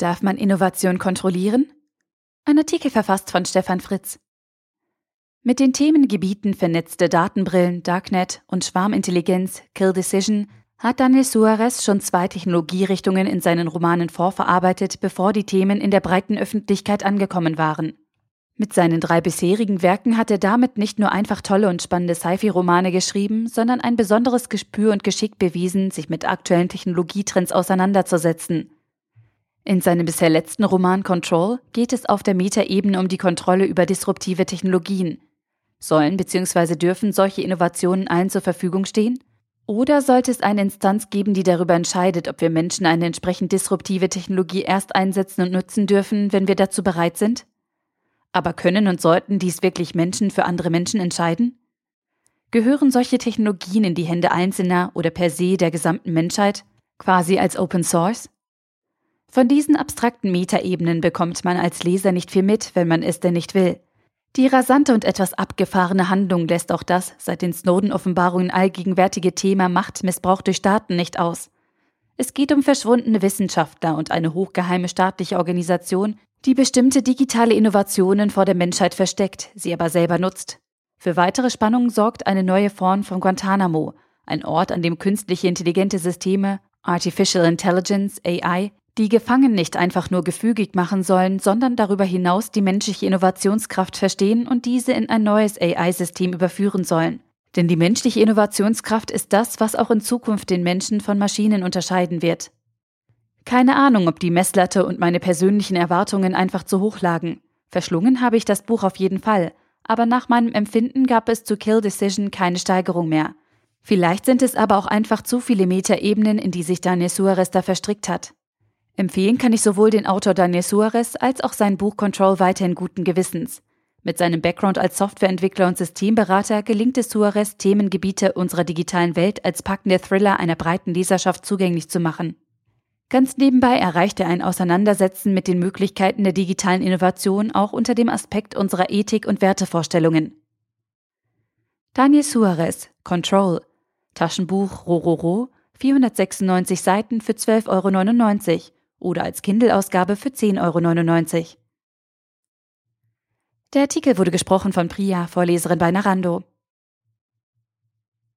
Darf man Innovation kontrollieren? Ein Artikel verfasst von Stefan Fritz. Mit den Themengebieten vernetzte Datenbrillen, Darknet und Schwarmintelligenz, Kill Decision hat Daniel Suarez schon zwei Technologierichtungen in seinen Romanen vorverarbeitet, bevor die Themen in der breiten Öffentlichkeit angekommen waren. Mit seinen drei bisherigen Werken hat er damit nicht nur einfach tolle und spannende Sci-Fi-Romane geschrieben, sondern ein besonderes Gespür und Geschick bewiesen, sich mit aktuellen Technologietrends auseinanderzusetzen. In seinem bisher letzten Roman Control geht es auf der Metaebene um die Kontrolle über disruptive Technologien. Sollen bzw. dürfen solche Innovationen allen zur Verfügung stehen? Oder sollte es eine Instanz geben, die darüber entscheidet, ob wir Menschen eine entsprechend disruptive Technologie erst einsetzen und nutzen dürfen, wenn wir dazu bereit sind? Aber können und sollten dies wirklich Menschen für andere Menschen entscheiden? Gehören solche Technologien in die Hände Einzelner oder per se der gesamten Menschheit, quasi als Open Source? Von diesen abstrakten Metaebenen bekommt man als Leser nicht viel mit, wenn man es denn nicht will. Die rasante und etwas abgefahrene Handlung lässt auch das seit den Snowden-Offenbarungen allgegenwärtige Thema Machtmissbrauch durch Staaten nicht aus. Es geht um verschwundene Wissenschaftler und eine hochgeheime staatliche Organisation, die bestimmte digitale Innovationen vor der Menschheit versteckt, sie aber selber nutzt. Für weitere Spannungen sorgt eine neue Form von Guantanamo, ein Ort, an dem künstliche intelligente Systeme, Artificial Intelligence, AI, die Gefangenen nicht einfach nur gefügig machen sollen, sondern darüber hinaus die menschliche Innovationskraft verstehen und diese in ein neues AI-System überführen sollen. Denn die menschliche Innovationskraft ist das, was auch in Zukunft den Menschen von Maschinen unterscheiden wird. Keine Ahnung, ob die Messlatte und meine persönlichen Erwartungen einfach zu hoch lagen. Verschlungen habe ich das Buch auf jeden Fall, aber nach meinem Empfinden gab es zu Kill Decision keine Steigerung mehr. Vielleicht sind es aber auch einfach zu viele Metaebenen, in die sich Daniel Suarez da verstrickt hat. Empfehlen kann ich sowohl den Autor Daniel Suarez als auch sein Buch Control weiterhin guten Gewissens. Mit seinem Background als Softwareentwickler und Systemberater gelingt es Suarez, Themengebiete unserer digitalen Welt als packende Thriller einer breiten Leserschaft zugänglich zu machen. Ganz nebenbei erreicht er ein Auseinandersetzen mit den Möglichkeiten der digitalen Innovation auch unter dem Aspekt unserer Ethik und Wertevorstellungen. Daniel Suarez, Control, Taschenbuch Rororo, 496 Seiten für 12,99 Euro oder als Kindle-Ausgabe für 10,99 Euro. Der Artikel wurde gesprochen von Priya, Vorleserin bei Narando.